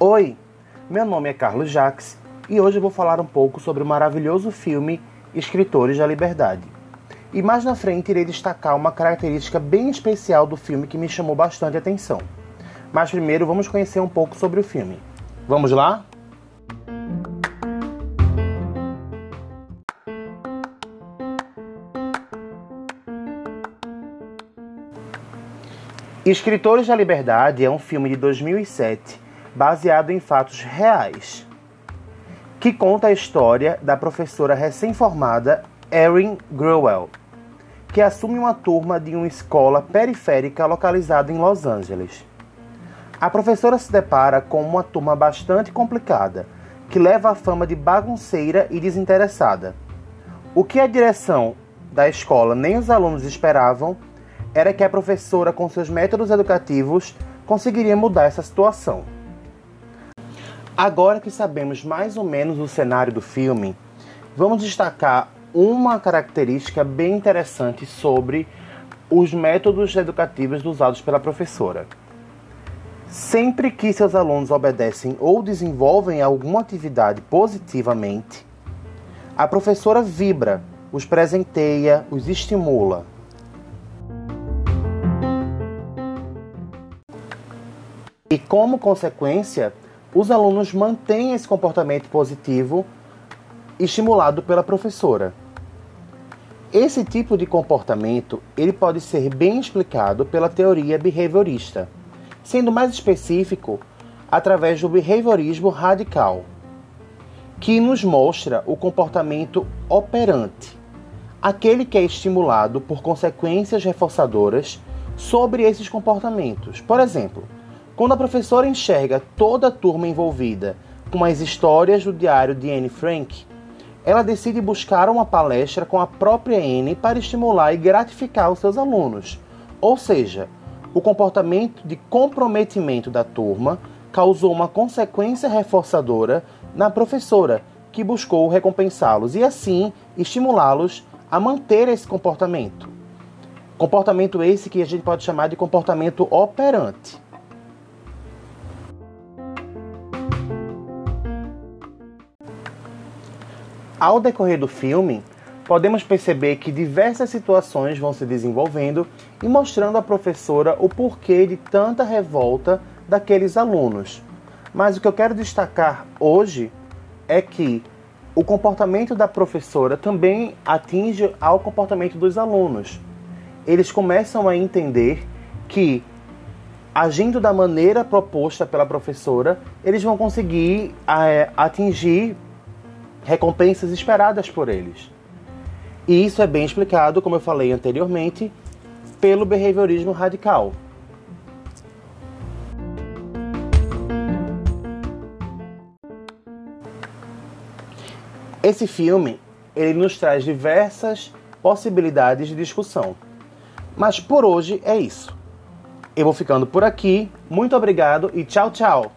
Oi, meu nome é Carlos Jacques e hoje eu vou falar um pouco sobre o maravilhoso filme Escritores da Liberdade. E mais na frente irei destacar uma característica bem especial do filme que me chamou bastante atenção. Mas primeiro vamos conhecer um pouco sobre o filme. Vamos lá? Escritores da Liberdade é um filme de 2007 baseado em fatos reais, que conta a história da professora recém-formada Erin Growell, que assume uma turma de uma escola periférica localizada em Los Angeles. A professora se depara com uma turma bastante complicada, que leva a fama de bagunceira e desinteressada. O que a direção da escola nem os alunos esperavam era que a professora, com seus métodos educativos, conseguiria mudar essa situação. Agora que sabemos mais ou menos o cenário do filme, vamos destacar uma característica bem interessante sobre os métodos educativos usados pela professora. Sempre que seus alunos obedecem ou desenvolvem alguma atividade positivamente, a professora vibra, os presenteia, os estimula. E como consequência, os alunos mantêm esse comportamento positivo estimulado pela professora. Esse tipo de comportamento ele pode ser bem explicado pela teoria behaviorista, sendo mais específico através do behaviorismo radical, que nos mostra o comportamento operante, aquele que é estimulado por consequências reforçadoras sobre esses comportamentos. Por exemplo, quando a professora enxerga toda a turma envolvida com as histórias do diário de Anne Frank, ela decide buscar uma palestra com a própria Anne para estimular e gratificar os seus alunos. Ou seja, o comportamento de comprometimento da turma causou uma consequência reforçadora na professora, que buscou recompensá-los e assim estimulá-los a manter esse comportamento. Comportamento esse que a gente pode chamar de comportamento operante. Ao decorrer do filme, podemos perceber que diversas situações vão se desenvolvendo e mostrando à professora o porquê de tanta revolta daqueles alunos. Mas o que eu quero destacar hoje é que o comportamento da professora também atinge ao comportamento dos alunos. Eles começam a entender que agindo da maneira proposta pela professora, eles vão conseguir é, atingir recompensas esperadas por eles. E isso é bem explicado, como eu falei anteriormente, pelo behaviorismo radical. Esse filme, ele nos traz diversas possibilidades de discussão. Mas por hoje é isso. Eu vou ficando por aqui. Muito obrigado e tchau, tchau.